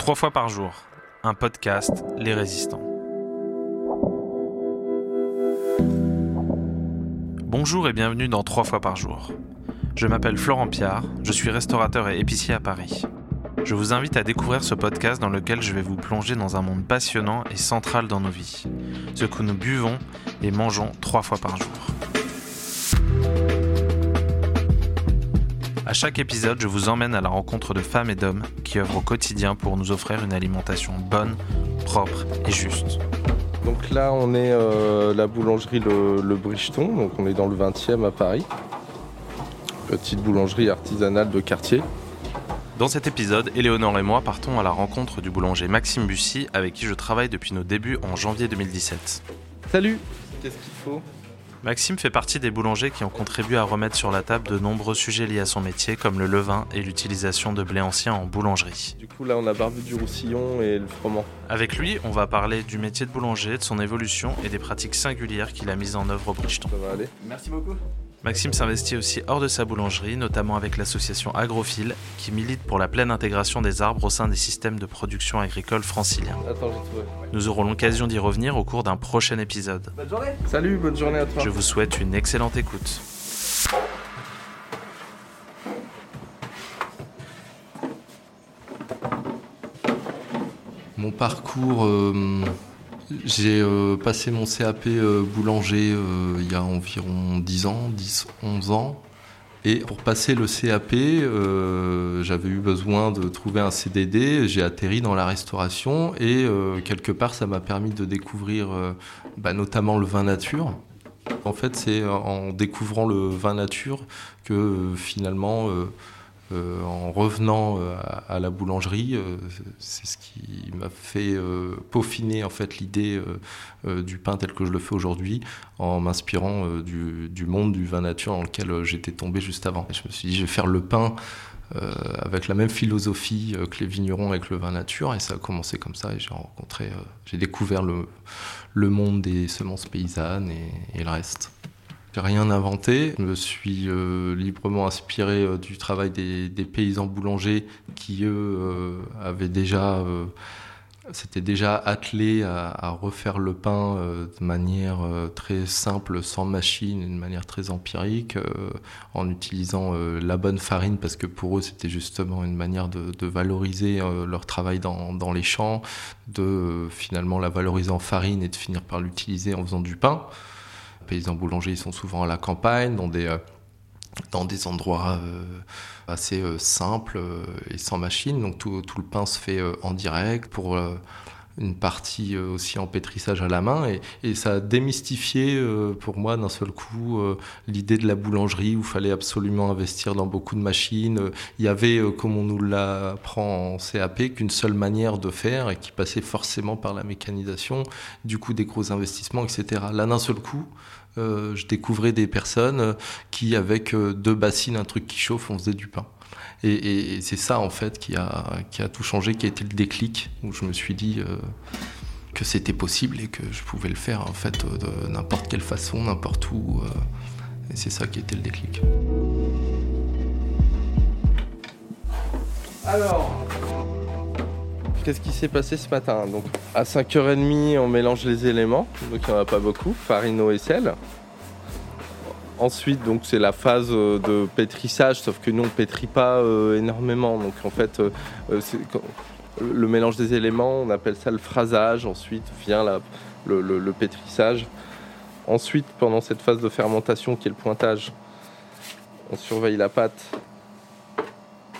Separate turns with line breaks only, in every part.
Trois fois par jour, un podcast Les Résistants. Bonjour et bienvenue dans Trois fois par jour. Je m'appelle Florent Piard, je suis restaurateur et épicier à Paris. Je vous invite à découvrir ce podcast dans lequel je vais vous plonger dans un monde passionnant et central dans nos vies, ce que nous buvons et mangeons trois fois par jour. À chaque épisode, je vous emmène à la rencontre de femmes et d'hommes qui œuvrent au quotidien pour nous offrir une alimentation bonne, propre et juste.
Donc là, on est euh, la boulangerie Le, le Bricheton, donc on est dans le 20e à Paris. Petite boulangerie artisanale de quartier.
Dans cet épisode, Éléonore et moi partons à la rencontre du boulanger Maxime Bussy avec qui je travaille depuis nos débuts en janvier 2017.
Salut Qu'est-ce qu'il faut?
Maxime fait partie des boulangers qui ont contribué à remettre sur la table de nombreux sujets liés à son métier, comme le levain et l'utilisation de blé ancien en boulangerie.
Du coup, là, on a barbu du roussillon et le froment.
Avec lui, on va parler du métier de boulanger, de son évolution et des pratiques singulières qu'il a mises en œuvre au Bridgeton.
Ça va aller
Merci beaucoup.
Maxime s'investit aussi hors de sa boulangerie, notamment avec l'association Agrophile, qui milite pour la pleine intégration des arbres au sein des systèmes de production agricole franciliens. Nous aurons l'occasion d'y revenir au cours d'un prochain épisode.
Bonne journée.
Salut, bonne journée à toi.
Je vous souhaite une excellente écoute.
Mon parcours, euh, j'ai euh, passé mon CAP euh, boulanger euh, il y a environ 10 ans, 10, 11 ans. Et pour passer le CAP, j'avais eu besoin de trouver un CDD. J'ai atterri dans la restauration et quelque part, ça m'a permis de découvrir bah, notamment le vin nature. En fait, c'est en découvrant le vin nature que finalement, euh, en revenant euh, à, la boulangerie, euh, c'est ce qui m'a fait peaufiner en fait l'idée du pain tel que je le fais aujourd'hui, en m'inspirant du, monde du vin nature dans lequel j'étais tombé juste avant. Je me suis dit, je vais faire le pain avec la même philosophie que les vignerons avec le vin nature, et ça a commencé comme ça. Et j'ai rencontré, j'ai découvert le, monde des semences paysannes et le reste. J'ai rien inventé. Je me suis euh, librement inspiré euh, du travail des, paysans boulangers qui, eux, euh, avaient déjà, s'étaient déjà attelés à, refaire le pain de manière très simple, sans machine, de manière très empirique, en utilisant la bonne farine, parce que pour eux, c'était justement une manière de, valoriser leur travail dans, les champs, de finalement la valoriser en farine et de finir par l'utiliser en faisant du pain paysans boulangers, sont souvent à la campagne, dans des, euh, endroits euh, assez euh, simples et sans machine. Donc tout, tout le pain se fait en direct pour une partie euh, aussi en pétrissage à la main. Et, ça a démystifié euh, pour moi d'un seul coup euh, l'idée de la boulangerie où il fallait absolument investir dans beaucoup de machines. Il y avait, comme on nous l'apprend en CAP, qu'une seule manière de faire et qui passait forcément par la mécanisation, du coup des gros investissements, etc. Là, d'un seul coup, je découvrais des personnes qui, avec deux bassines, un truc qui chauffe, on faisait du pain. Et, c'est ça, en fait, qui a, qui a tout changé, qui a été le déclic, où je me suis dit euh, que c'était possible et que je pouvais le faire, en fait, de n'importe quelle façon, n'importe où. euh, et c'est ça qui était le déclic.
Alors, qu'est-ce qui s'est passé ce matin? Donc, à 5h30, on mélange les éléments, donc il n'y en a pas beaucoup, farine, eau et sel. Ensuite, donc c'est la phase euh, de pétrissage, sauf que nous on pétrit pas euh, énormément. Donc en fait, euh, le mélange des éléments, on appelle ça le phrasage. Ensuite vient la- le, pétrissage. Ensuite, pendant cette phase de fermentation qui est le pointage, on surveille la pâte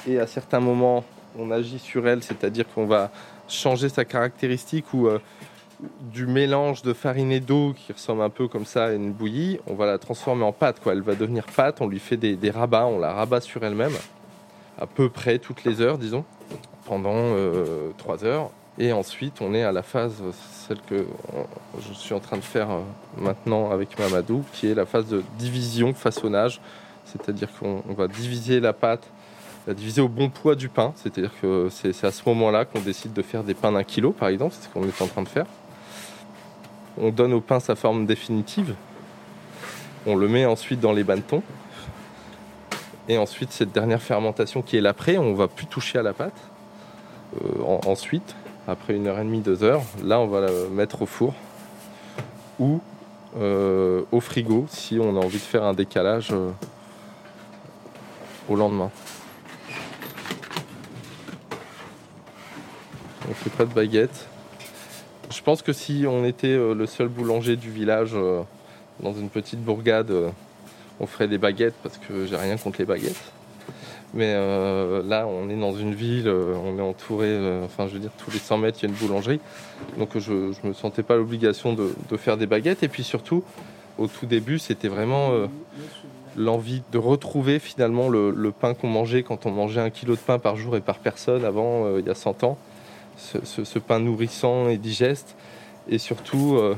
et à certains moments, on agit sur elle, c'est-à-dire qu'on va changer sa caractéristique ou du mélange de farine et d'eau qui ressemble un peu comme ça à une bouillie, on va la transformer en pâte. Quoi. Elle va devenir pâte, on lui fait des, rabats, on la rabat sur elle-même, à peu près toutes les heures, disons, pendant euh, trois heures. Et ensuite, on est à la phase, celle que je suis en train de faire euh, maintenant avec Mamadou, qui est la phase de division, façonnage. C'est-à-dire qu'on on va diviser la pâte, la diviser au bon poids du pain. C'est-à-dire que c'est à ce moment-là qu'on décide de faire des pains d'un kilo, par exemple. C'est ce qu'on est en train de faire. On donne au pain sa forme définitive. On le met ensuite dans les bannetons. Et ensuite, cette dernière fermentation qui est l'après, on va plus toucher à la pâte. ensuite, après une heure et demie, deux heures, là on va le mettre au four ou au frigo si on a envie de faire un décalage au lendemain. On fait pas de baguette. Je pense que si on était euh, le seul boulanger du village euh, dans une petite bourgade, euh, on ferait des baguettes parce que j'ai rien contre les baguettes. Mais là, on est dans une ville, on est entouré, enfin, je veux dire, tous les 100 mètres, il y a une boulangerie. Donc, je ne me sentais pas l'obligation de, faire des baguettes. Et puis surtout, au tout début, c'était vraiment l'envie de retrouver finalement le, le pain qu'on mangeait quand on mangeait un kilo de pain par jour et par personne avant, il y a 100 ans ce, pain nourrissant et digeste, et surtout euh,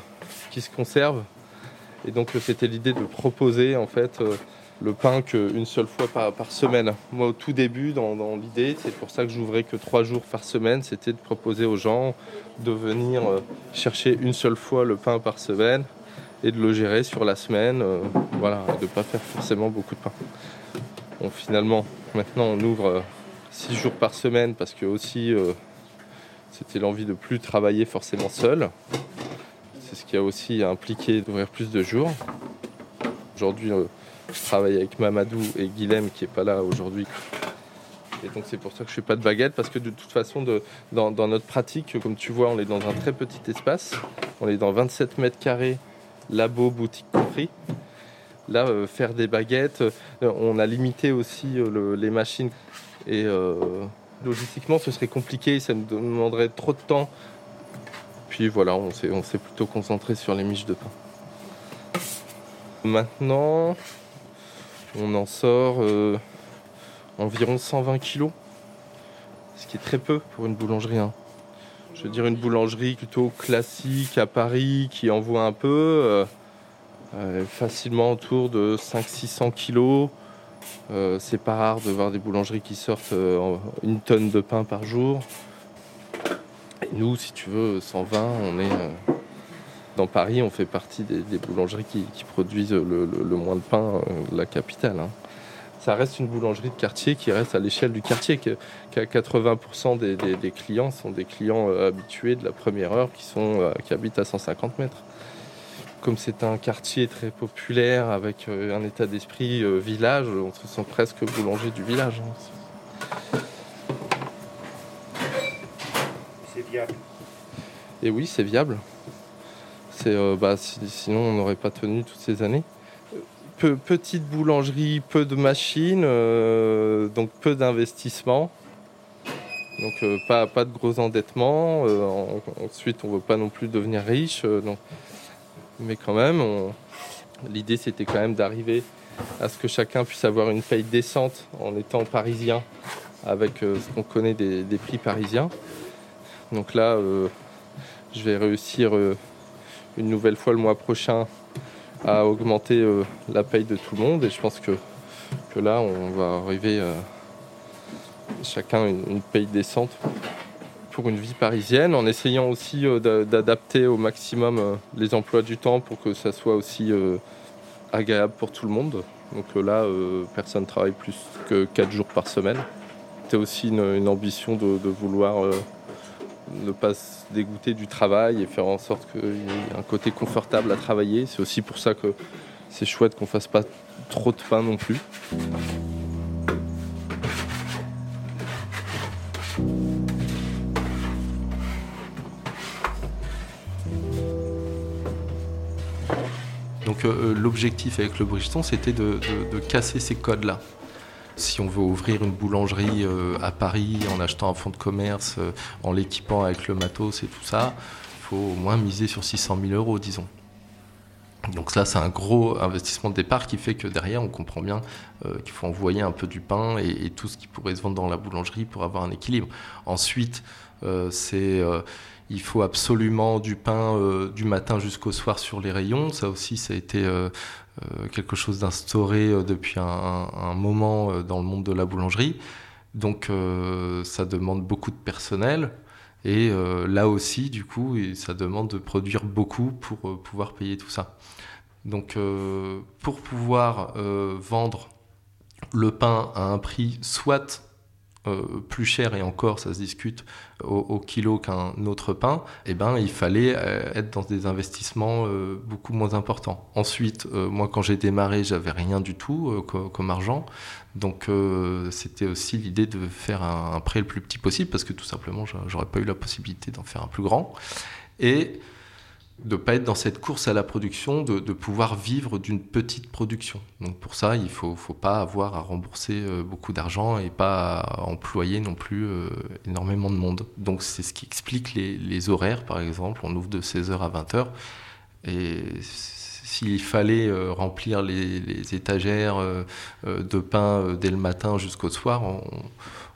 qui se conserve. Et donc c'était l'idée de proposer en fait euh, le pain qu'une seule fois par, semaine. Moi au tout début dans, l'idée, c'est pour ça que j'ouvrais que trois jours par semaine, c'était de proposer aux gens de venir euh, chercher une seule fois le pain par semaine et de le gérer sur la semaine, voilà, de ne pas faire forcément beaucoup de pain. Bon, finalement, maintenant on ouvre six jours par semaine parce que aussi c'était l'envie de plus travailler forcément seul. C'est ce qui a aussi impliqué d'ouvrir plus de jours. Aujourd'hui, euh, je travaille avec Mamadou et Guilhem qui n'est pas là aujourd'hui. Et donc c'est pour ça que je ne fais pas de baguette parce que de toute façon, dans, notre pratique, comme tu vois, on est dans un très petit espace. On est dans 27 mètres carrés, labo, boutique compris. Là, euh, faire des baguettes, euh, on a limité aussi les machines et Logistiquement, ce serait compliqué, ça nous demanderait trop de temps. Puis voilà, on s'est, plutôt concentré sur les miches de pain. Maintenant, on en sort euh, environ 120 kilos, ce qui est très peu pour une boulangerie. Hein. Je veux dire une boulangerie plutôt classique à Paris qui envoie un peu, euh, euh, facilement autour de 500-600 kilos. Euh, c'est pas rare de voir des boulangeries qui sortent euh, une tonne de pain par jour. Nous, si tu veux, 120, on est euh, dans Paris, on fait partie des, boulangeries qui, produisent le, moins de pain de la capitale. Hein. Ça reste une boulangerie de quartier qui reste à l'échelle du quartier. 80% des, clients sont des clients habitués de la première heure qui habitent à 150 mètres comme c'est un quartier très populaire avec euh, un état d'esprit euh, village, on se sent presque boulanger du village. Hein.
C'est viable.
Et oui, c'est viable. C'est, euh, bah, sinon, on n'aurait pas tenu toutes ces années. petite boulangerie, peu de machines, donc peu d'investissement. Donc pas, pas de gros endettement. ensuite, on ne veut pas non plus devenir riche. donc mais quand même, l'idée c'était quand même d'arriver à ce que chacun puisse avoir une paye décente en étant parisien avec euh, ce qu'on connaît des, prix parisiens. Donc là, euh, je vais réussir euh, une nouvelle fois le mois prochain à augmenter la paye de tout le monde et je pense que, que là, on va arriver chacun une, une paye décente pour une vie parisienne, en essayant aussi euh, d'adapter au maximum euh, les emplois du temps pour que ça soit aussi euh, agréable pour tout le monde. Donc là, personne ne travaille plus que 4 jours par semaine. C'est aussi une, ambition de, vouloir ne pas se dégoûter du travail et faire en sorte qu'il y ait un côté confortable à travailler. C'est aussi pour ça que c'est chouette qu'on fasse pas trop de pain non plus.
Euh, euh, l'objectif avec le Bridgestone, c'était de, casser ces codes-là. Si on veut ouvrir une boulangerie euh, à Paris en achetant un fonds de commerce, en l'équipant avec le matos et tout ça, il faut au moins miser sur 600 000 euros, disons. Donc là, c'est un gros investissement de départ qui fait que derrière, on comprend bien qu'il faut envoyer un peu du pain et, tout ce qui pourrait se vendre dans la boulangerie pour avoir un équilibre. Ensuite, c'est il faut absolument du pain euh, du matin jusqu'au soir sur les rayons. Ça aussi, ça a été euh, euh, quelque chose d'instauré depuis un, moment dans le monde de la boulangerie. Donc, ça demande beaucoup de personnel. Et là aussi, du coup, ça demande de produire beaucoup pour pouvoir payer tout ça. Donc, pour pouvoir vendre le pain à un prix soit euh, plus cher et encore ça se discute au, kilo qu'un autre pain, eh ben il fallait euh, être dans des investissements euh, beaucoup moins importants. Ensuite, moi quand j'ai démarré, j'avais rien du tout comme argent, donc c'était aussi l'idée de faire un, un, prêt le plus petit possible parce que tout simplement j'aurais pas eu la possibilité d'en faire un plus grand et de pas être dans cette course à la production, de, pouvoir vivre d'une petite production. Donc pour ça, il faut, faut pas avoir à rembourser euh, beaucoup d'argent et pas à employer non plus euh, énormément de monde. Donc c'est ce qui explique les, horaires, par exemple. On ouvre de 16h à 20h. Et s'il fallait euh, remplir les, étagères de pain dès le matin jusqu'au soir,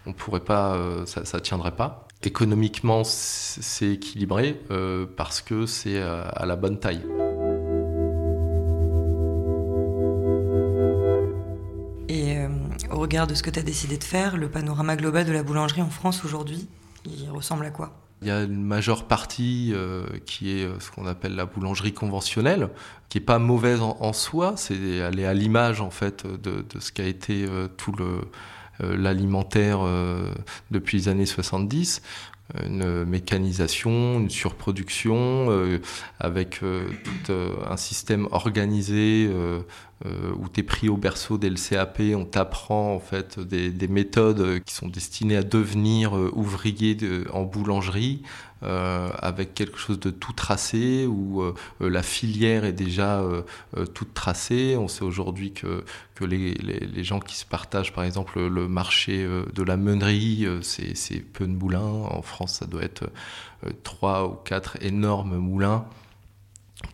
on, pourrait pas, ça, ça tiendrait pas. Économiquement, c'est équilibré euh, parce que c'est euh, à la bonne taille.
Et euh, au regard de ce que tu as décidé de faire, le panorama global de la boulangerie en France aujourd'hui, il ressemble à quoi?
Il y a une majeure partie qui est ce qu'on appelle la boulangerie conventionnelle, qui est pas mauvaise en, soi, c'est elle est à l'image en fait de, de ce qu'a été tout le l'alimentaire euh, depuis les années 70 une mécanisation, une surproduction, euh, avec tout un système organisé où tu es pris au berceau dès le CAP, on t'apprend en fait des, des, méthodes qui sont destinées à devenir ouvrier de, en boulangerie, euh, avec quelque chose de tout tracé, où euh, la filière est déjà euh, toute tracée. On sait aujourd'hui que, que les, les, gens qui se partagent, par exemple, le marché de la meunerie, c'est peu de moulins. En France, ça doit être trois ou quatre énormes moulins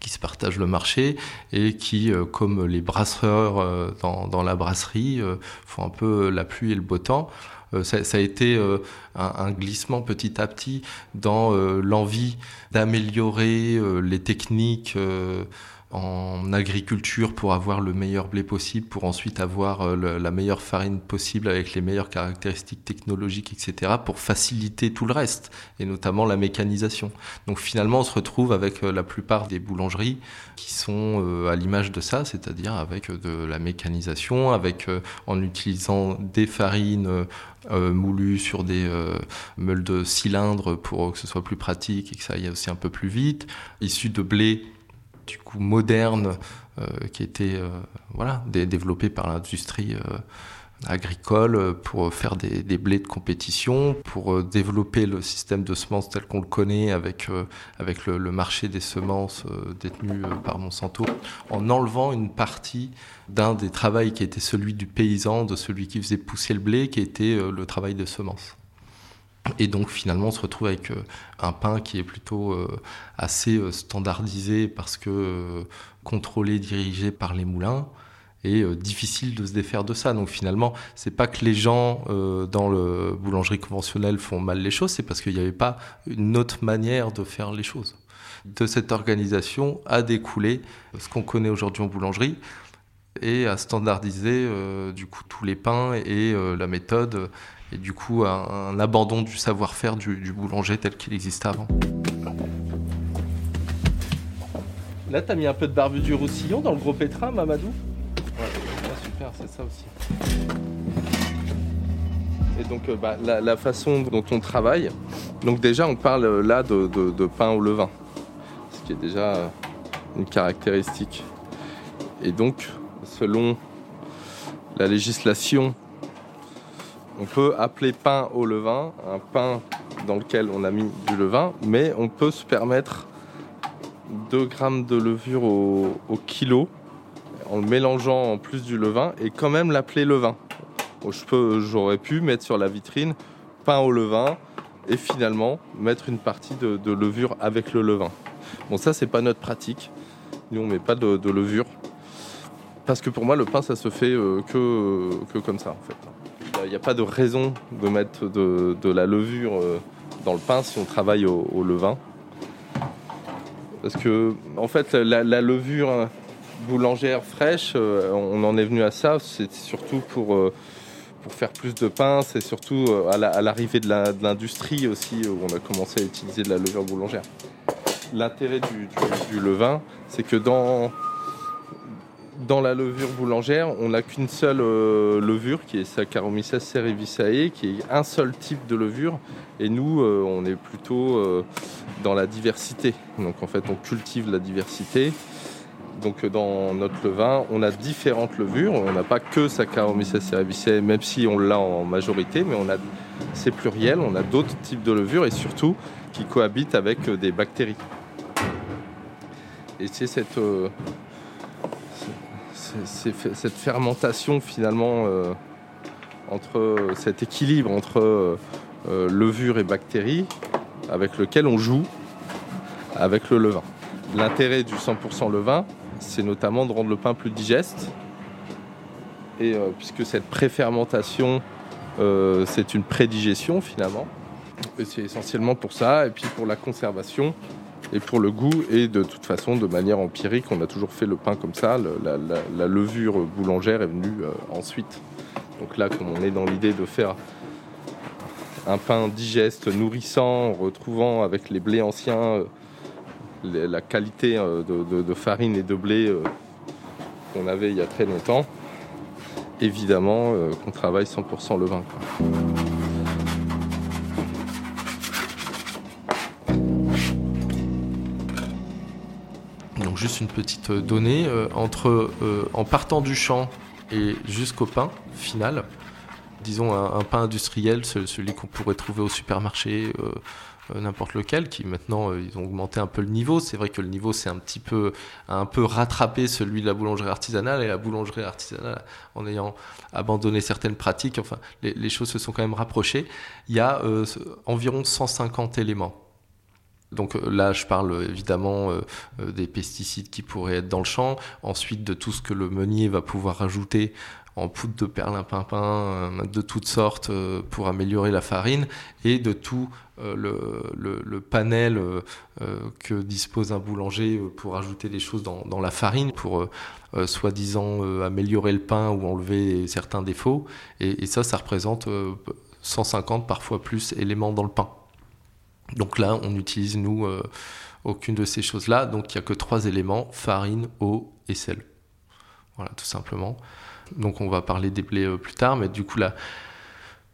qui se partagent le marché et qui, comme les brasseurs dans, dans, la brasserie, font un peu la pluie et le beau temps. Euh, ça, a été euh, un, glissement petit à petit dans euh, l'envie d'améliorer les techniques en agriculture pour avoir le meilleur blé possible, pour ensuite avoir euh, la meilleure farine possible avec les meilleures caractéristiques technologiques, etc., pour faciliter tout le reste, et notamment la mécanisation. Donc finalement, on se retrouve avec euh, la plupart des boulangeries qui sont euh, à l'image de ça, c'est-à-dire avec de la mécanisation, avec en utilisant des farines moulues sur des meules de cylindres pour que ce soit plus pratique et que ça aille aussi un peu plus vite, issues de blé du coup moderne euh, qui était euh, voilà, développé par l'industrie euh, agricole pour faire des, blés de compétition, pour développer le système de semences tel qu'on le connaît avec, avec le, marché des semences détenu par Monsanto, en enlevant une partie d'un des travaux qui était celui du paysan, de celui qui faisait pousser le blé, qui était le travail de semences. Et donc finalement, on se retrouve avec euh, un pain qui est plutôt euh, assez euh, standardisé parce que contrôlé, dirigé par les moulins et difficile de se défaire de ça. Donc finalement, c'est pas que les gens dans le boulangerie conventionnelle font mal les choses, c'est parce qu'il n'y avait pas une autre manière de faire les choses. De cette organisation a découlé ce qu'on connaît aujourd'hui en boulangerie et a standardisé du coup tous les pains et la méthode et du coup un, abandon du savoir-faire du, boulanger tel qu'il existait avant.
Là, t'as mis un peu de barbu du roussillon dans le gros pétrin, Mamadou Ouais, super, c'est ça aussi. Et donc, euh, bah, la, façon dont on travaille, donc déjà, on parle euh, là de, de pain au levain, ce qui est déjà euh, une caractéristique. Et donc, selon la législation on peut appeler pain au levain un pain dans lequel on a mis du levain, mais on peut se permettre 2 grammes de levure au, kilo en le mélangeant en plus du levain et quand même l'appeler levain. j'aurais pu mettre sur la vitrine pain au levain et finalement mettre une partie de, levure avec le levain. Bon, ça, c'est pas notre pratique. Nous, on met pas de, levure. Parce que pour moi, le pain, ça se fait euh, que, que comme ça, en fait. Il n'y a pas de raison de mettre de, la levure euh, dans le pain si on travaille au, levain. Parce que, en fait, la, levure boulangère fraîche, euh, on en est venu à ça, c'est surtout pour, euh, pour faire plus de pain, c'est surtout à l'arrivée de l'industrie aussi où on a commencé à utiliser de la levure boulangère. L'intérêt du, levain, c'est que dans, dans la levure boulangère, on n'a qu'une seule euh, levure qui est Saccharomyces cerevisiae, qui est un seul type de levure. Et nous, euh, on est plutôt euh, dans la diversité. Donc en fait, on cultive la diversité. Donc dans notre levain, on a différentes levures. On n'a pas que Saccharomyces cerevisiae, même si on l'a en majorité, mais on a c'est pluriel. On a d'autres types de levures et surtout qui cohabitent avec des bactéries. Et c'est cette cette fermentation finalement euh, entre cet équilibre entre euh, euh, levure et bactéries avec lequel on joue avec le levain. L'intérêt du 100% levain, c'est notamment de rendre le pain plus digeste. Et puisque cette préfermentation, c'est une prédigestion finalement. C'est essentiellement pour ça. Et puis pour la conservation, et pour le goût. Et de toute façon, de manière empirique, on a toujours fait le pain comme ça. la, levure boulangère est venue euh, ensuite. Donc là, comme on est dans l'idée de faire un pain digeste, nourrissant, retrouvant avec les blés anciens euh, la qualité euh, de, farine et de blé qu'on avait il y a très longtemps, évidemment qu'on travaille 100% le vin.
Juste une petite euh, donnée, euh, entre, euh, en partant du champ et jusqu'au pain final, disons un, pain industriel, celui qu'on pourrait trouver au supermarché, n'importe lequel, qui maintenant ils ont augmenté un peu le niveau. C'est vrai que le niveau c'est un petit peu un peu rattrapé celui de la boulangerie artisanale et la boulangerie artisanale en ayant abandonné certaines pratiques, enfin les, les choses se sont quand même rapprochées. Il y a environ 150 éléments donc euh, là, je parle euh, évidemment euh, des pesticides qui pourraient être dans le champ, ensuite de tout ce que le meunier va pouvoir rajouter en poudre de perlimpinpin de toutes sortes pour améliorer la farine et de tout le, panel que dispose un boulanger pour ajouter des choses dans, la farine pour soi-disant améliorer le pain ou enlever certains défauts. Et, et ça, ça représente 150 parfois plus éléments dans le pain. Donc là, on utilise, nous, euh, aucune de ces choses-là. Donc il n'y a que trois éléments, farine, eau et sel. Voilà, tout simplement. Donc on va parler des blés euh, plus tard, mais du coup là,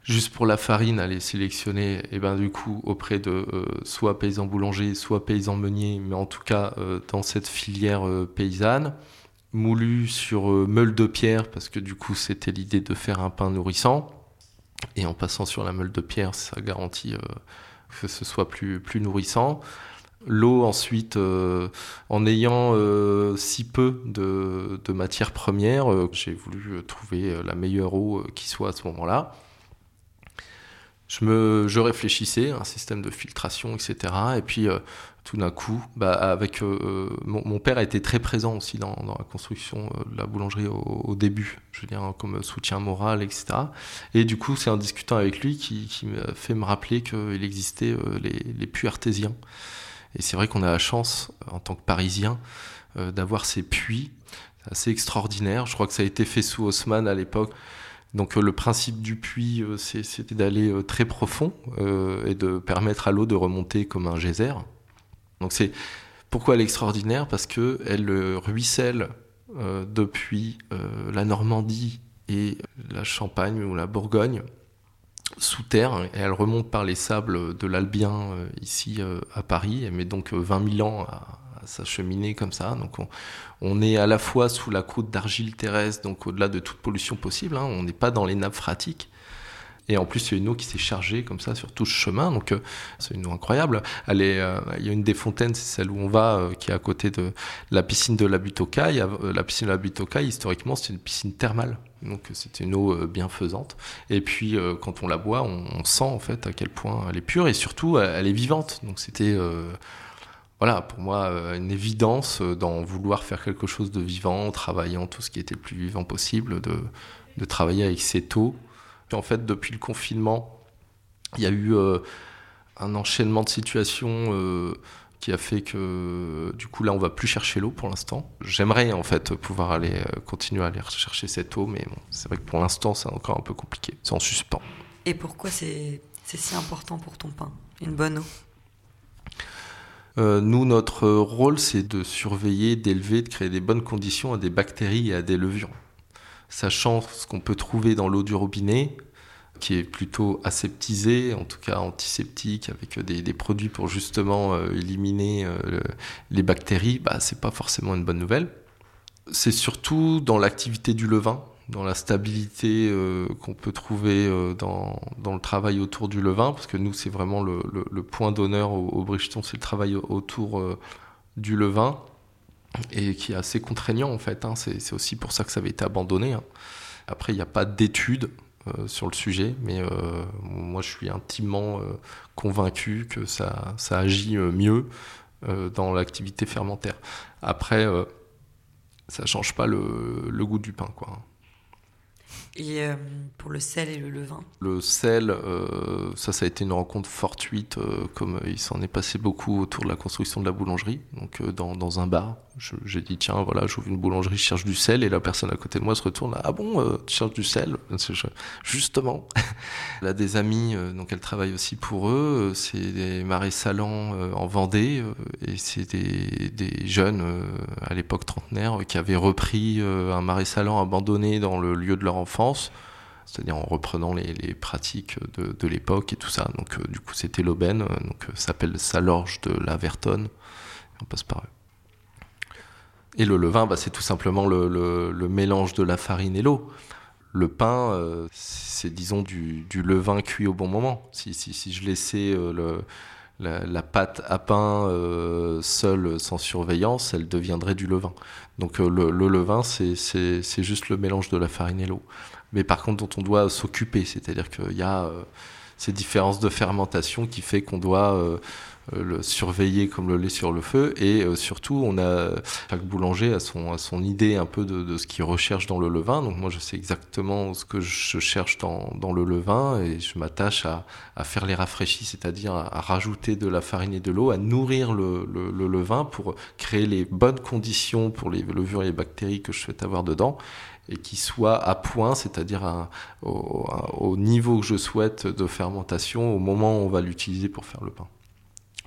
juste pour la farine, elle est sélectionnée, et ben du coup auprès de euh, soit paysans boulangers, soit paysans meuniers, mais en tout cas dans cette filière paysanne, moulu sur meule de pierre, parce que du coup c'était l'idée de faire un pain nourrissant, et en passant sur la meule de pierre, ça garantit que ce soit plus, nourrissant. L'eau ensuite, euh, en ayant euh, si peu de, de matières premières, euh, j'ai voulu trouver la meilleure eau qui soit à ce moment-là. Je, je réfléchissais, un système de filtration, etc. Et puis tout d'un coup, bah, avec euh, euh, mon, père a été très présent aussi dans, la construction euh, de la boulangerie au, début, je veux dire comme soutien moral, etc. Et du coup, c'est en discutant avec lui qui, m'a fait me rappeler qu'il existait les, les, puits artésiens. Et c'est vrai qu'on a la chance, en tant que Parisien, d'avoir ces puits assez extraordinaires. Je crois que ça a été fait sous Haussmann à l'époque. Donc le principe du puits, c'était d'aller très profond et de permettre à l'eau de remonter comme un geyser. Donc c'est pourquoi elle est extraordinaire Parce que elle ruisselle euh, depuis euh, la Normandie et la Champagne ou la Bourgogne sous terre et elle remonte par les sables de l'Albien euh, ici à Paris. Elle met donc 20 000 ans à, s'acheminer comme ça. Donc on, est à la fois sous la croûte d'argile terrestre, donc au-delà de toute pollution possible. Hein. On n'est pas dans les nappes phréatiques. Et en plus, il y a une eau qui s'est chargée comme ça sur tout ce chemin. Donc, euh, c'est une eau incroyable. Euh, il y a une des fontaines, c'est celle où on va, euh, qui est à côté de la piscine de la butte la piscine de la butte historiquement, c'est une piscine thermale. Donc, c'était une eau bienfaisante. Et puis, quand on la boit, on, sent en fait à quel point elle est pure et surtout, elle, est vivante. Donc, c'était voilà, pour moi, une évidence d'en vouloir faire quelque chose de vivant, en travaillant tout ce qui était le plus vivant possible, de travailler avec cette eau puis en fait, depuis le confinement, il y a eu euh, un enchaînement de situations euh, qui a fait que du coup là on va plus chercher l'eau pour l'instant. J'aimerais en fait pouvoir aller euh, continuer à aller chercher cette eau, mais bon, c'est vrai que pour l'instant c'est encore un peu compliqué. C'est en suspens.
Et pourquoi c'est si important pour ton pain Une bonne eau?
Nous, notre rôle, c'est de surveiller, d'élever, de créer des bonnes conditions à des bactéries et à des levures. Sachant ce qu'on peut trouver dans l'eau du robinet, qui est plutôt aseptisé, en tout cas antiseptique, avec des, produits pour justement euh, éliminer euh, les bactéries, bah, c'est pas forcément une bonne nouvelle. C'est surtout dans l'activité du levain, dans la stabilité euh, qu'on peut trouver dans, le travail autour du levain, parce que nous, c'est vraiment le, point d'honneur au, au c'est le travail autour du levain, et qui est assez contraignant en fait. Hein. C'est aussi pour ça que ça avait été abandonné. Hein. Après, il n'y a pas d'études euh, sur le sujet, mais euh, moi je suis intimement euh, convaincu que ça, agit mieux dans l'activité fermentaire. Après, ça change pas le, le, goût du pain, quoi.
Et euh, pour le sel et le levain.
Le sel, euh, ça, ça a été une rencontre fortuite, euh, comme il s'en est passé beaucoup autour de la construction de la boulangerie, donc dans, un bar. J'ai dit, tiens, voilà, j'ouvre une boulangerie, je cherche du sel, et la personne à côté de moi se retourne, ah bon, tu cherches du sel? Justement. elle a des amis, donc elle travaille aussi pour eux, c'est des marais salants en Vendée, et c'est des, des, jeunes, à l'époque trentenaires, qui avaient repris un marais salant abandonné dans le lieu de leur enfance c'est-à-dire en reprenant les, pratiques de, l'époque et tout ça. Donc euh, du coup c'était l'aubaine, euh, donc euh, ça s'appelle Salorge de la Vertonne, on passe par eux. Et le levain, bah, c'est tout simplement le, mélange de la farine et l'eau. Le pain, c'est disons du, levain cuit au bon moment. Si, je laissais la, pâte à pain seule sans surveillance, elle deviendrait du levain. Donc le levain, c'est juste le mélange de la farine et l'eau mais par contre dont on doit s'occuper. C'est-à-dire qu'il y a euh, ces différences de fermentation qui fait qu'on doit euh, euh, le surveiller comme le lait sur le feu. Et surtout on a chaque boulanger a son, a son idée un peu de, de ce qu'il recherche dans le levain. Donc moi je sais exactement ce que je cherche dans, dans le levain et je m'attache à, à, faire les rafraîchis c'est-à-dire à, rajouter de la farine et de l'eau à nourrir le, le, le, levain pour créer les bonnes conditions pour les levures et les bactéries que je souhaite avoir dedans et qui soit à point, c'est-à-dire au, niveau que je souhaite de fermentation au moment où on va l'utiliser pour faire le pain.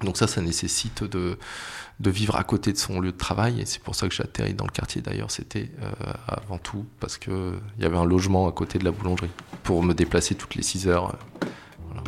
Donc ça, ça nécessite de, vivre à côté de son lieu de travail et c'est pour ça que j'ai atterri dans le quartier d'ailleurs. C'était euh, avant tout parce qu'il y avait un logement à côté de la boulangerie pour me déplacer toutes les 6 heures. Voilà.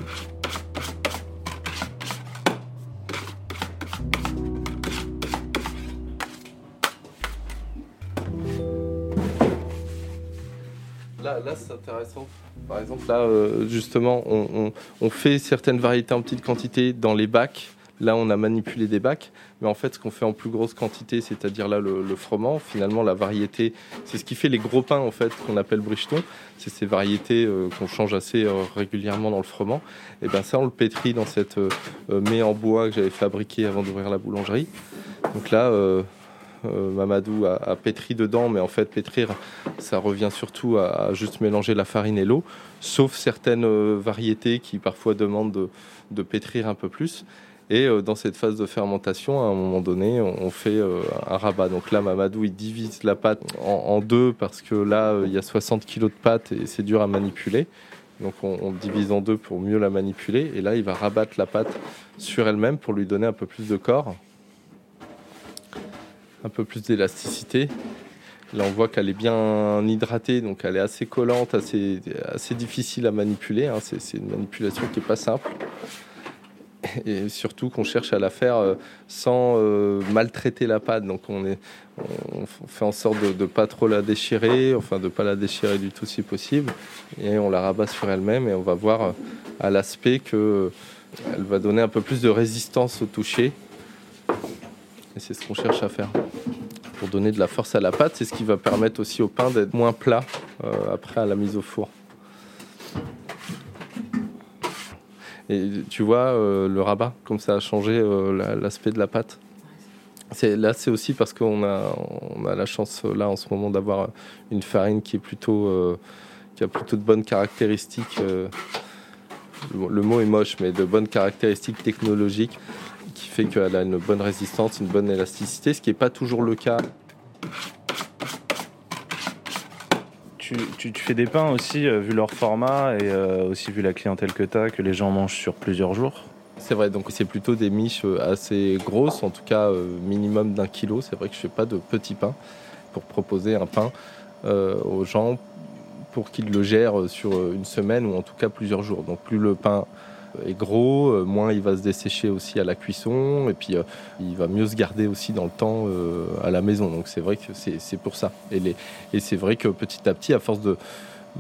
Là, c'est intéressant. Par exemple, là, euh, justement, on, fait certaines variétés en petite quantité dans les bacs. Là, on a manipulé des bacs, mais en fait, ce qu'on fait en plus grosse quantité, c'est-à-dire là le, froment, finalement, la variété, c'est ce qui fait les gros pains en fait qu'on appelle bricheton. C'est ces variétés euh, qu'on change assez euh, régulièrement dans le froment. Et ben ça, on le pétrit dans cette mets en bois que j'avais fabriqué avant d'ouvrir la boulangerie. Donc là, Mamadou a, pétri dedans, mais en fait pétrir, ça revient surtout à, juste mélanger la farine et l'eau, sauf certaines euh, variétés qui parfois demandent de, pétrir un peu plus. Et euh, dans cette phase de fermentation, à un moment donné, on, fait un rabat. Donc là, Mamadou, il divise la pâte en, deux parce que là, il y a 60 kg de pâte et c'est dur à manipuler. Donc on, on, divise en deux pour mieux la manipuler. Et là, il va rabattre la pâte sur elle-même pour lui donner un peu plus de corps un peu plus d'élasticité. Là, on voit qu'elle est bien hydratée, donc elle est assez collante, assez, difficile à manipuler. Hein. C'est une manipulation qui n'est pas simple. Et surtout qu'on cherche à la faire euh, sans euh, maltraiter la pâte. Donc on, on fait en sorte de ne pas trop la déchirer, enfin de ne pas la déchirer du tout si possible. Et on la rabat sur elle-même et on va voir euh, à l'aspect qu'elle va donner un peu plus de résistance au toucher et c'est ce qu'on cherche à faire. Pour donner de la force à la pâte, c'est ce qui va permettre aussi au pain d'être moins plat euh, après la mise au four. Et tu vois euh, le rabat, comme ça a changé euh, l'aspect de la pâte. Là, c'est aussi parce qu'on a, on a la chance là en ce moment d'avoir une farine qui est plutôt, qui a plutôt de bonnes caractéristiques. le mot est moche, mais de bonnes caractéristiques technologiques qui fait qu'elle a une bonne résistance, une bonne élasticité, ce qui n'est pas toujours le cas.
Tu, fais des pains aussi, euh, vu leur format et euh, aussi vu la clientèle que tu as, que les gens mangent sur plusieurs jours?
C'est vrai, donc c'est plutôt des miches euh, assez grosses, en tout cas euh, minimum d'un kilo. C'est vrai que je fais pas de petits pains pour proposer un pain aux gens pour qu'ils le gèrent sur une semaine ou en tout cas plusieurs jours. Donc plus le pain est gros, euh, moins il va se dessécher aussi à la cuisson et puis euh, il va mieux se garder aussi dans le temps euh, à la maison. Donc c'est vrai que c'est pour ça. Et, et c'est vrai que petit à petit, à force de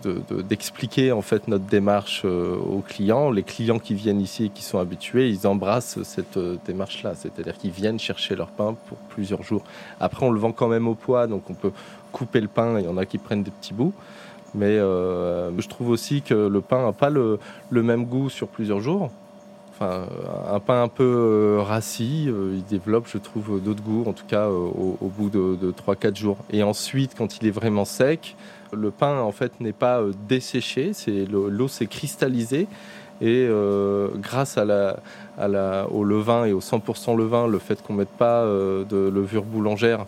de- de- d'expliquer en fait notre démarche aux clients. Les clients qui viennent ici et qui sont habitués, ils embrassent cette démarche-là, c'est-à-dire qu'ils viennent chercher leur pain pour plusieurs jours. Après, on le vend quand même au poids, donc on peut couper le pain. Il y en a qui prennent des petits bouts, mais euh, je trouve aussi que le pain n'a pas le, même goût sur plusieurs jours. Enfin, un pain un peu euh, rassis, euh, il développe, je trouve, d'autres goûts, en tout cas au, bout de, de 3-4 jours. Et ensuite, quand il est vraiment sec, le pain en fait n'est pas desséché, l'eau s'est cristallisée et grâce au levain et au 100% levain, le fait qu'on mette pas de levure boulangère,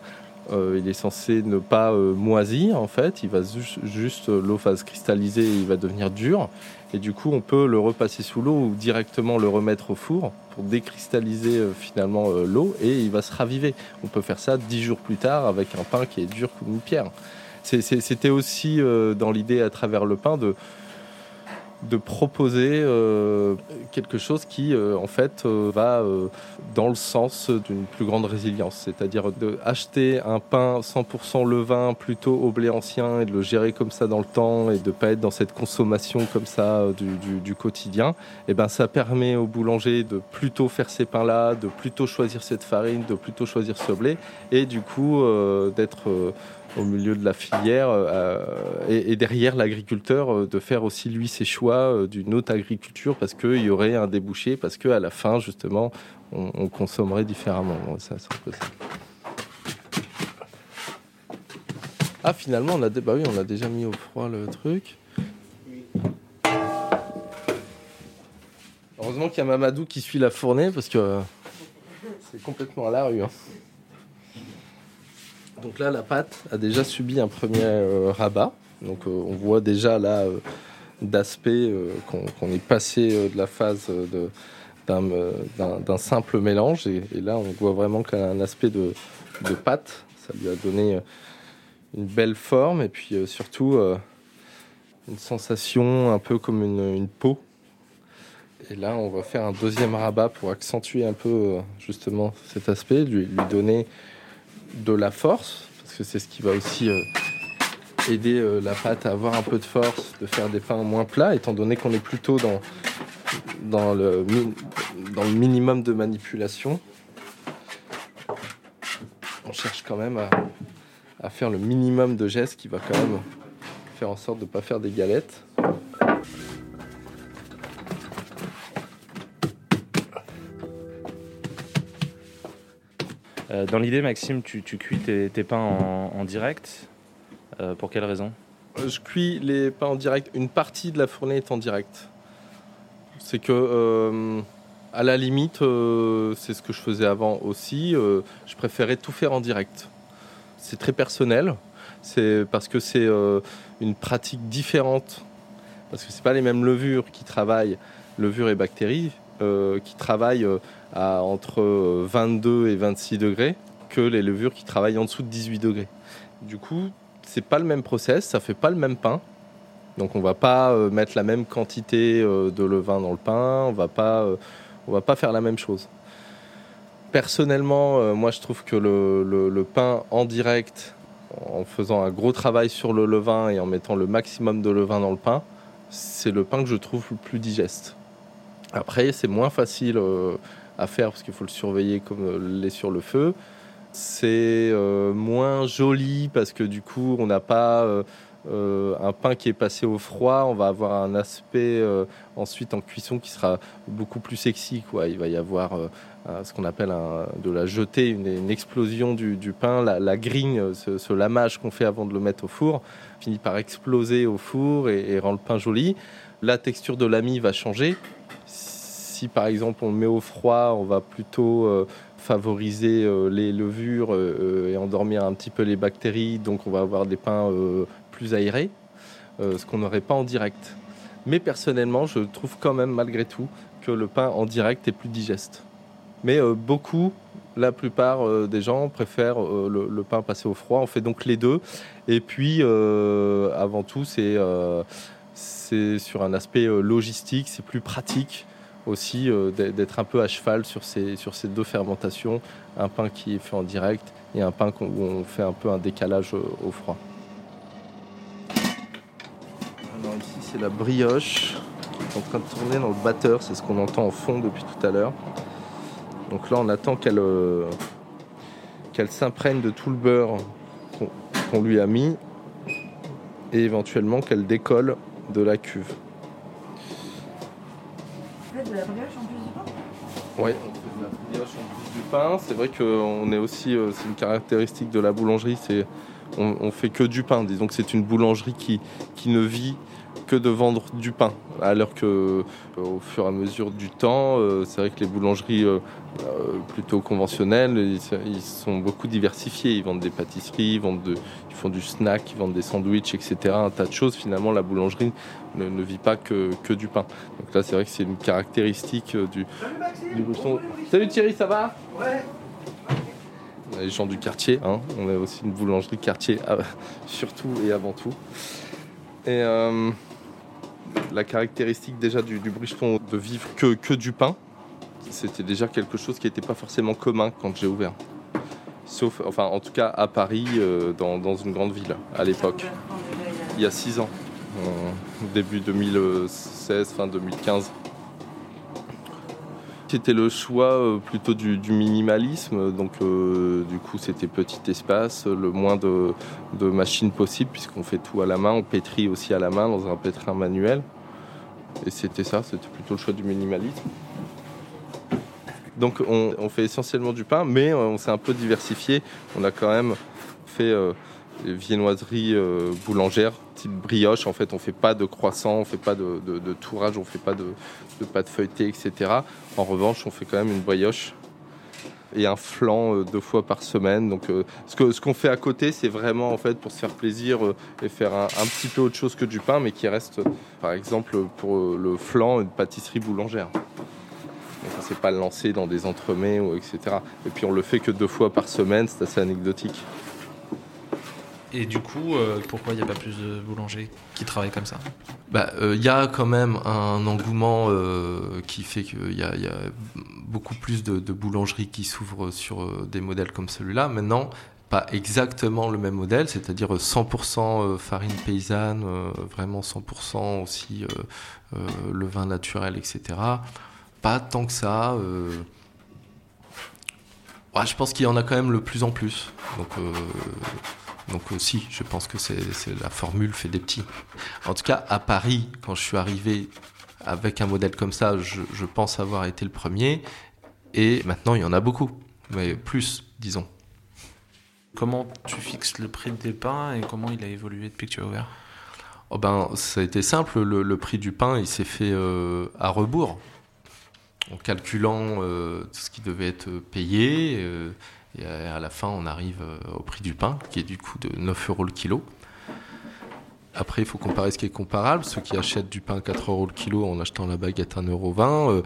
euh, il est censé ne pas euh, moisir en fait. Il va ju- juste euh, l'eau va se cristalliser et il va devenir dur. Et du coup, on peut le repasser sous l'eau ou directement le remettre au four pour décristalliser finalement l'eau et il va se raviver. On peut faire ça dix jours plus tard avec un pain qui est dur comme une pierre. C'était aussi dans l'idée à travers le pain de, de proposer euh, quelque chose qui euh, en fait euh, va dans le sens d'une plus grande résilience, c'est-à-dire de acheter un pain 100% levain plutôt au blé ancien et de le gérer comme ça dans le temps et de pas être dans cette consommation comme ça du, quotidien. Et ben ça permet au boulanger de plutôt faire ces pains-là, de plutôt choisir cette farine, de plutôt choisir ce blé et du coup d'être au milieu de la filière euh, et, derrière l'agriculteur euh, de faire aussi lui ses choix euh, d'une autre agriculture parce qu'il y aurait un débouché, parce qu'à la fin justement on, on consommerait différemment. Ah finalement on a, bah oui, on a déjà mis au froid le truc. Heureusement qu'il y a Mamadou qui suit la fournée parce que c'est complètement à la rue. hein. Donc là, la pâte a déjà subi un premier euh, rabat. Donc euh, on voit déjà là euh, d'aspect qu'on est passé de la phase d'un simple mélange. Et, là, on voit vraiment qu'elle a un aspect de, pâte. Ça lui a donné une belle forme et puis surtout une sensation un peu comme une, peau. Et là, on va faire un deuxième rabat pour accentuer un peu justement cet aspect, lui donner de la force, parce que c'est ce qui va aussi euh, aider euh, la pâte à avoir un peu de force, de faire des pains moins plats, étant donné qu'on est plutôt dans, le minimum de manipulation. On cherche quand même à, à faire le minimum de gestes qui va quand même faire en sorte de ne pas faire des galettes.
Euh, dans l'idée, Maxime, tu, cuis tes, pains en, direct. Euh, pour quelle raison?
Euh, Je cuis les pains en direct. Une partie de la fournée est en direct. C'est que, à la limite, c'est ce que je faisais avant aussi. je préférais tout faire en direct. C'est très personnel. C'est parce que c'est une pratique différente. Parce que c'est pas les mêmes levures qui travaillent, levures et bactéries, qui travaillent entre euh, 22 et 26 degrés que les levures qui travaillent en dessous de 18 degrés. Du coup, c'est pas le même process, ça fait pas le même pain. Donc on va pas euh, mettre la même quantité euh, de levain dans le pain, on va pas, euh, on va pas faire la même chose. Personnellement, moi je trouve que le, pain en direct, en faisant un gros travail sur le levain et en mettant le maximum de levain dans le pain, c'est le pain que je trouve le plus digeste. Après, c'est moins facile à faire parce qu'il faut le surveiller comme euh, l'est sur le feu. C'est euh, moins joli parce que du coup, on n'a pas euh, un pain qui est passé au froid. On va avoir un aspect ensuite en cuisson qui sera beaucoup plus sexy. Quoi. Il va y avoir ce qu'on appelle un- de la jetée, une, explosion du, pain. La, la grigne, ce, ce lamage qu'on fait avant de le mettre au four, finit par exploser au four et, et rend le pain joli. La texture de l'ami va changer. Si par exemple on le met au froid, on va plutôt euh, favoriser euh, les levures euh, et endormir un petit peu les bactéries. Donc on va avoir des pains plus aérés, ce qu'on n'aurait pas en direct. Mais personnellement, je trouve quand même malgré tout que le pain en direct est plus digeste. Mais beaucoup, la plupart des gens préfèrent le, pain passé au froid. On fait donc les deux. Et puis, avant tout, c'est c'est sur un aspect logistique, c'est plus pratique aussi euh, d'être un peu à cheval sur ces, sur ces deux fermentations, un pain qui est fait en direct et un pain où on fait un peu un décalage euh, au froid. Alors ici c'est la brioche qui est en train de tourner dans le batteur, c'est ce qu'on entend en fond depuis tout à l'heure. Donc là on attend qu'elle euh, s'imprègne de tout le beurre qu'on lui a mis et éventuellement qu'elle décolle de la cuve. Oui, on fait de la brioche en plus du pain. C'est vrai qu'on est aussi, euh, c'est une caractéristique de la boulangerie, c'est on, on fait que du pain. Disons que c'est une boulangerie qui, qui ne vit que de vendre du pain. Alors que euh, au fur et à mesure du temps, euh, c'est vrai que les boulangeries euh, plutôt conventionnelles, ils, ils sont beaucoup diversifiés. Ils vendent des pâtisseries, ils, vendent de- ils font du snack, ils vendent des sandwichs, etc. Un tas de choses. Finalement, la boulangerie ne, ne vit pas que, que du pain. Donc là, c'est vrai que c'est une caractéristique du, du Bruxon. Salut Thierry, ça va? Ouais. Les gens du quartier, hein. on a aussi une boulangerie quartier, ah, surtout et avant tout. Et euh, la caractéristique déjà du, du Bruxon de vivre que, du pain, c'était déjà quelque chose qui n'était pas forcément commun quand j'ai ouvert. Sauf, enfin, en tout cas à Paris, euh, dans, une grande ville, à l'époque. Il y a six ans, début 2016, fin 2015. C'était le choix euh, plutôt du, minimalisme, donc euh, du coup c'était petit espace, le moins de, machines possible puisqu'on fait tout à la main, on pétrit aussi à la main dans un pétrin manuel. Et c'était ça, c'était plutôt le choix du minimalisme. Donc on, fait essentiellement du pain, mais euh, on s'est un peu diversifié. On a quand même fait des viennoiseries euh, boulangères, type brioche. En fait, on fait pas de croissant, on fait pas de, tourage, on fait pas de, de pâte feuilletée, etc. En revanche, on fait quand même une brioche et un flan euh, deux fois par semaine. Donc, euh, ce que ce qu'on fait à côté, c'est vraiment en fait pour se faire plaisir euh, et faire un, petit peu autre chose que du pain, mais qui reste, par exemple, pour le flan, une pâtisserie boulangère. Donc, on ne sait pas le lancer dans des entremets, ou etc. Et puis, on le fait que deux fois par semaine, c'est assez anecdotique.
Et du coup, euh, pourquoi il n'y a pas plus de boulangers qui travaillent comme ça?
Bah, euh, il y a quand même un engouement euh, qui fait qu'il y a, il beaucoup plus de, de boulangeries qui s'ouvrent sur euh, des modèles comme celui-là. Maintenant, pas exactement le même modèle, c'est-à-dire 100% euh, farine paysanne, vraiment 100% aussi le vin naturel, etc. Pas tant que ça. Ouais, je pense qu'il y en a quand même le plus en plus. Donc, donc euh, si, je pense que c'est la formule fait des petits. En tout cas, à Paris, quand je suis arrivé avec un modèle comme ça, je, je pense avoir été le premier. Et maintenant, il y en a beaucoup, mais plus, disons.
Comment tu fixes le prix des pains et comment il a évolué depuis que tu as ouvert?
Oh ben, ça a été simple. Le, le prix du pain, il s'est fait euh, à rebours, en calculant euh, tout ce qui devait être payé. euh, et à, la fin, on arrive euh, au prix du pain, qui est du coup de 9 euros le kilo. Après, il faut comparer ce qui est comparable. Ceux qui achètent du pain à 4 euros le kilo en achetant la baguette à 1,20 euro, euh,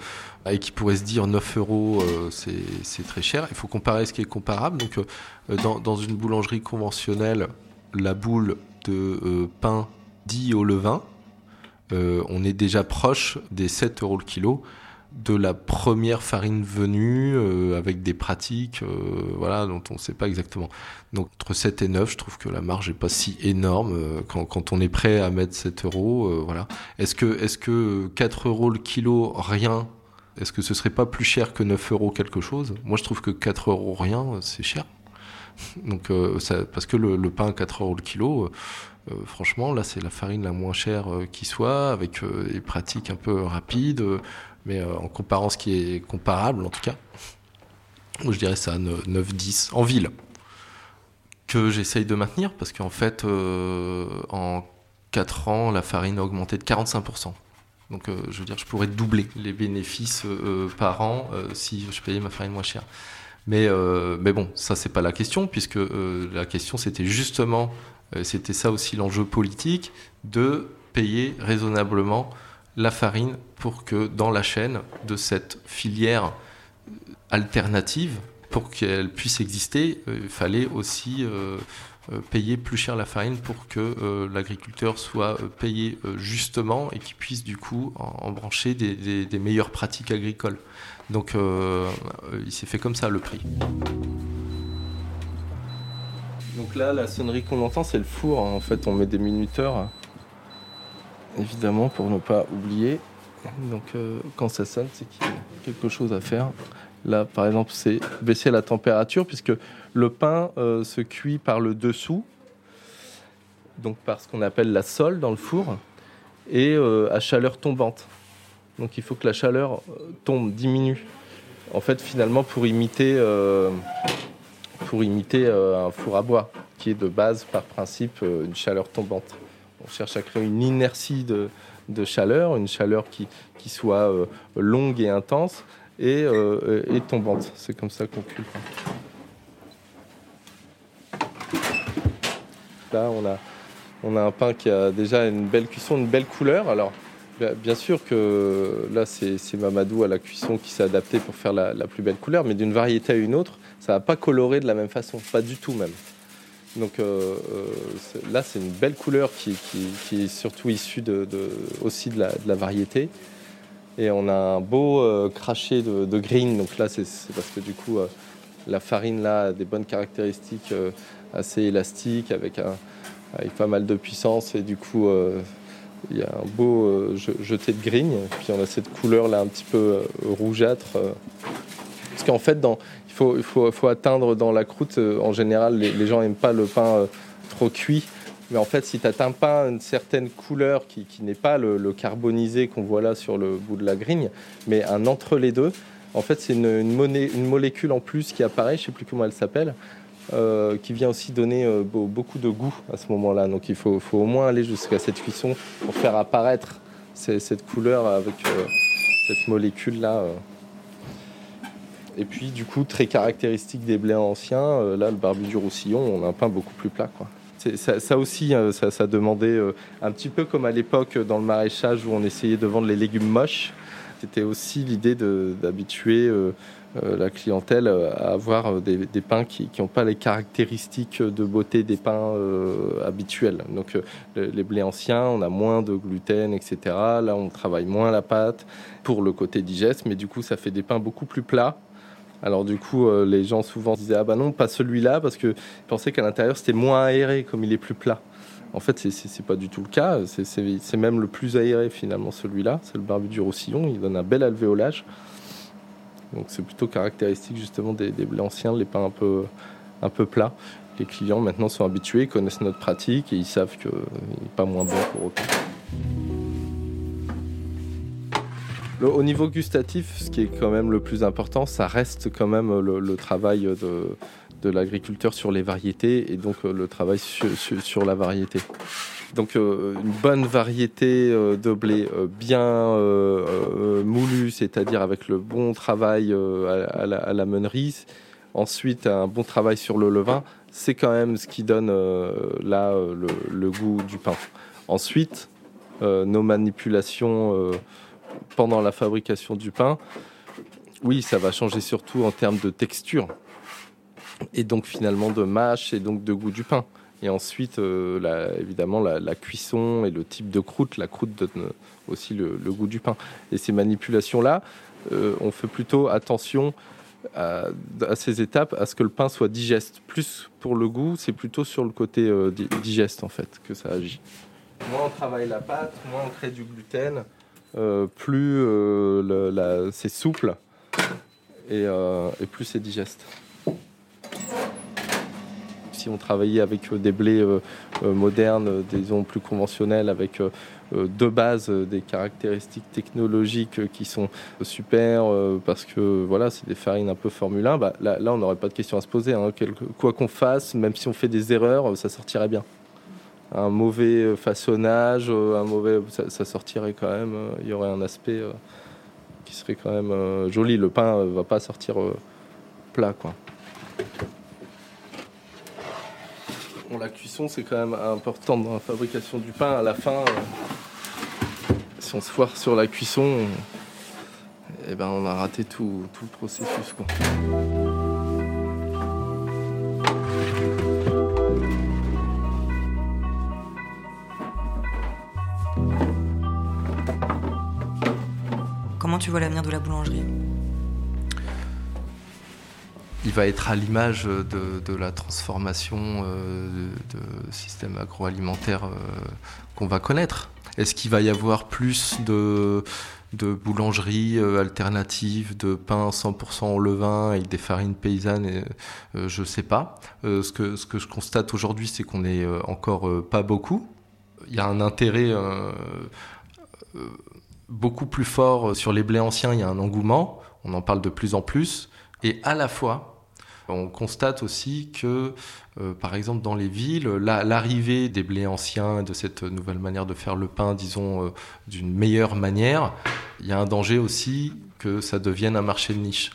et qui pourraient se dire 9 euros, euh, c'est très cher. Il faut comparer ce qui est comparable. Donc, euh, dans, une boulangerie conventionnelle, la boule de euh, pain dit au levain, euh, on est déjà proche des 7 euros le kilo de la première farine venue euh, avec des pratiques euh, voilà, dont on ne sait pas exactement. Donc entre 7 et 9, je trouve que la marge n'est pas si énorme euh, quand, on est prêt à mettre 7 euros. voilà. Est-ce que, est que 4 euros le kilo, rien Est-ce que ce serait pas plus cher que 9 euros quelque chose? Moi je trouve que 4 euros rien, c'est cher. Donc, ça, parce que le, le pain à 4 euros le kilo, franchement, là, c'est la farine la moins chère euh, qui soit, avec euh, des pratiques un peu rapides, euh, mais euh, en comparant ce qui est comparable, en tout cas, je dirais ça, 9-10, en ville, que j'essaye de maintenir, parce qu'en fait, euh, en 4 ans, la farine a augmenté de 45%. Donc, euh, je veux dire, je pourrais doubler les bénéfices euh, par an euh, si je payais ma farine moins chère. Mais, euh, mais bon, ça, c'est pas la question, puisque euh, la question, c'était justement, euh, c'était ça aussi l'enjeu politique, de payer raisonnablement la farine pour que dans la chaîne de cette filière alternative, pour qu'elle puisse exister, il fallait aussi payer plus cher la farine pour que l'agriculteur soit payé justement et qu'il puisse du coup embrancher des, des meilleures pratiques agricoles. Donc il s'est fait comme ça le prix.
Donc là, la sonnerie qu'on entend, c'est le four. En fait, on met des minuteurs, évidemment, pour ne pas oublier. Donc euh, quand ça sonne, c'est qu'il y a quelque chose à faire. Là, par exemple, c'est baisser la température, puisque le pain euh, se cuit par le dessous, donc par ce qu'on appelle la sole dans le four, et euh, à chaleur tombante. Donc il faut que la chaleur tombe, diminue. En fait, finalement, pour imiter pour imiter euh, un four à bois, qui est de base, par principe, euh, une chaleur tombante. On cherche à créer une inertie de, chaleur, une chaleur qui, soit euh, longue et intense et, tombante. C'est comme ça qu'on cuit. Là, on a, on a un pain qui a déjà une belle cuisson, une belle couleur. Alors, Bien sûr que là, c'est Mamadou à la cuisson qui s'est adapté pour faire la, plus belle couleur, mais d'une variété à une autre, ça va pas colorer de la même façon, pas du tout même. Donc euh, euh, là, c'est une belle couleur qui, est surtout issue de, aussi de la, variété. Et on a un beau euh, craché de, green. Donc là, c'est parce que du coup, la farine là a des bonnes caractéristiques assez élastiques, avec, avec pas mal de puissance. Et du coup, il y a un beau jeté de grigne, puis on a cette couleur là un petit peu rougeâtre. Euh. Parce qu'en fait, il, faut, atteindre dans la croûte, en général, les, gens n'aiment pas le pain trop cuit. Mais en fait, si tu n'atteins pas une certaine couleur qui, n'est pas le, carbonisé qu'on voit là sur le bout de la grigne, mais un entre les deux, en fait, c'est une, molécule en plus qui apparaît, je ne sais plus comment elle s'appelle, euh, qui vient aussi donner euh, beaucoup de goût à ce moment-là. Donc il faut, au moins aller jusqu'à cette cuisson pour faire apparaître cette couleur avec euh, cette molécule-là. Et puis du coup, très caractéristique des blés anciens, là le barbu du roussillon, on a un pain beaucoup plus plat. Ça, aussi, ça, ça, demandait un petit peu comme à l'époque dans le maraîchage où on essayait de vendre les légumes moches. C'était aussi l'idée d'habituer euh, la clientèle euh, à avoir euh, des, pains qui n'ont pas les caractéristiques de beauté des pains habituels. Donc les blés anciens, on a moins de gluten, etc. Là, on travaille moins la pâte pour le côté digeste, mais du coup, ça fait des pains beaucoup plus plats. Alors du coup, les gens souvent disaient ah bah non, pas celui-là parce que pensaient qu'à l'intérieur c'était moins aéré comme il est plus plat. En fait, c'est pas du tout le cas. C'est même le plus aéré finalement celui-là. C'est le barbu du Roussillon. Il donne un bel alvéolage. Donc c'est plutôt caractéristique justement des, blés anciens, les pains un peu, un peu plats. Les clients maintenant sont habitués, connaissent notre pratique et ils savent qu'il n'est pas moins bon pour autant. Au niveau gustatif, ce qui est quand même le plus important, ça reste quand même le, travail de, l'agriculteur sur les variétés et donc euh, le travail sur la variété. Donc euh, une bonne variété euh, de blé bien moulu, c'est-à-dire avec le bon travail à, la, meunerie. Ensuite, un bon travail sur le levain, c'est quand même ce qui donne là le, goût du pain. Ensuite, nos manipulations pendant la fabrication du pain, oui, ça va changer surtout en termes de texture et donc finalement de mâche et donc de goût du pain. Et ensuite, euh, évidemment, la, cuisson et le type de croûte. La croûte donne aussi le, goût du pain. Et ces manipulations-là, euh, on fait plutôt attention à, ces étapes, à ce que le pain soit digeste. Plus pour le goût, c'est plutôt sur le côté euh, digeste, en fait, que ça agit. Moins on travaille la pâte, moins on crée du gluten, plus c'est souple et plus c'est digeste si on travaillait avec euh, des blés euh, euh, modernes, disons plus conventionnels, avec de base des caractéristiques technologiques qui sont super parce que voilà c'est des farines un peu Formule 1 bah, là, on n'aurait pas de question à se poser hein. quoi qu'on fasse même si on fait des erreurs ça sortirait bien un mauvais façonnage un mauvais ça, sortirait quand même il y aurait un aspect qui serait quand même joli le pain va pas sortir plat quoi la cuisson, c'est quand même important dans la fabrication du pain. À la fin, euh, si on se foire sur la cuisson, eh ben, on a raté tout, tout le processus. Quoi.
Tu vois l'avenir de la boulangerie
il va être à l'image de, la transformation euh, de, de système agroalimentaire euh, qu'on va connaître. Est-ce qu'il va y avoir plus de, de boulangeries euh, alternatives, de pain 100% au levain avec des farines paysannes euh, Je ne sais pas. Ce que je constate aujourd'hui, c'est qu'on n'est encore pas beaucoup. Il y a un intérêt beaucoup plus fort sur les blés anciens, il y a un engouement, on en parle de plus en plus. Et à la fois, on constate aussi que, euh, par exemple, dans les villes, l'arrivée des blés anciens, de cette nouvelle manière de faire le pain, disons, euh, d'une meilleure manière, il y a un danger aussi que ça devienne un marché de niche.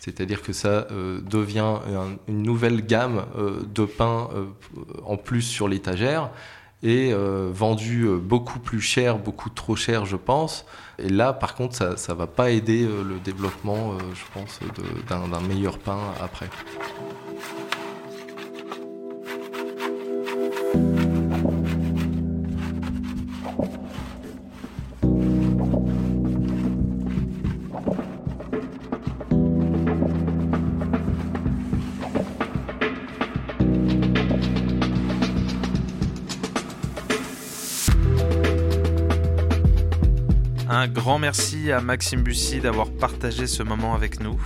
C'est-à-dire que ça euh, devient un, une nouvelle gamme euh, de pain euh, en plus sur l'étagère et euh, vendu beaucoup plus cher, beaucoup trop cher, je pense. Et là, par contre, ça ne va pas aider euh, le développement, euh, je pense, d'un meilleur pain après.
Un grand merci à Maxime Bussy d'avoir partagé ce moment avec nous.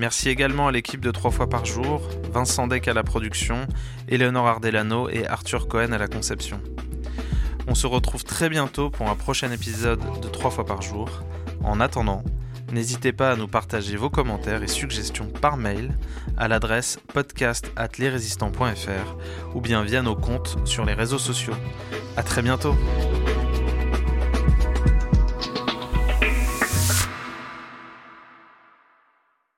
Merci également à l'équipe de 3 fois par jour, Vincent Deck à la production, Eleonore Ardelano et Arthur Cohen à la conception. On se retrouve très bientôt pour un prochain épisode de 3 fois par jour. En attendant, n'hésitez pas à nous partager vos commentaires et suggestions par mail à l'adresse podcast@lesrésistants.fr ou bien via nos comptes sur les réseaux sociaux. À très bientôt.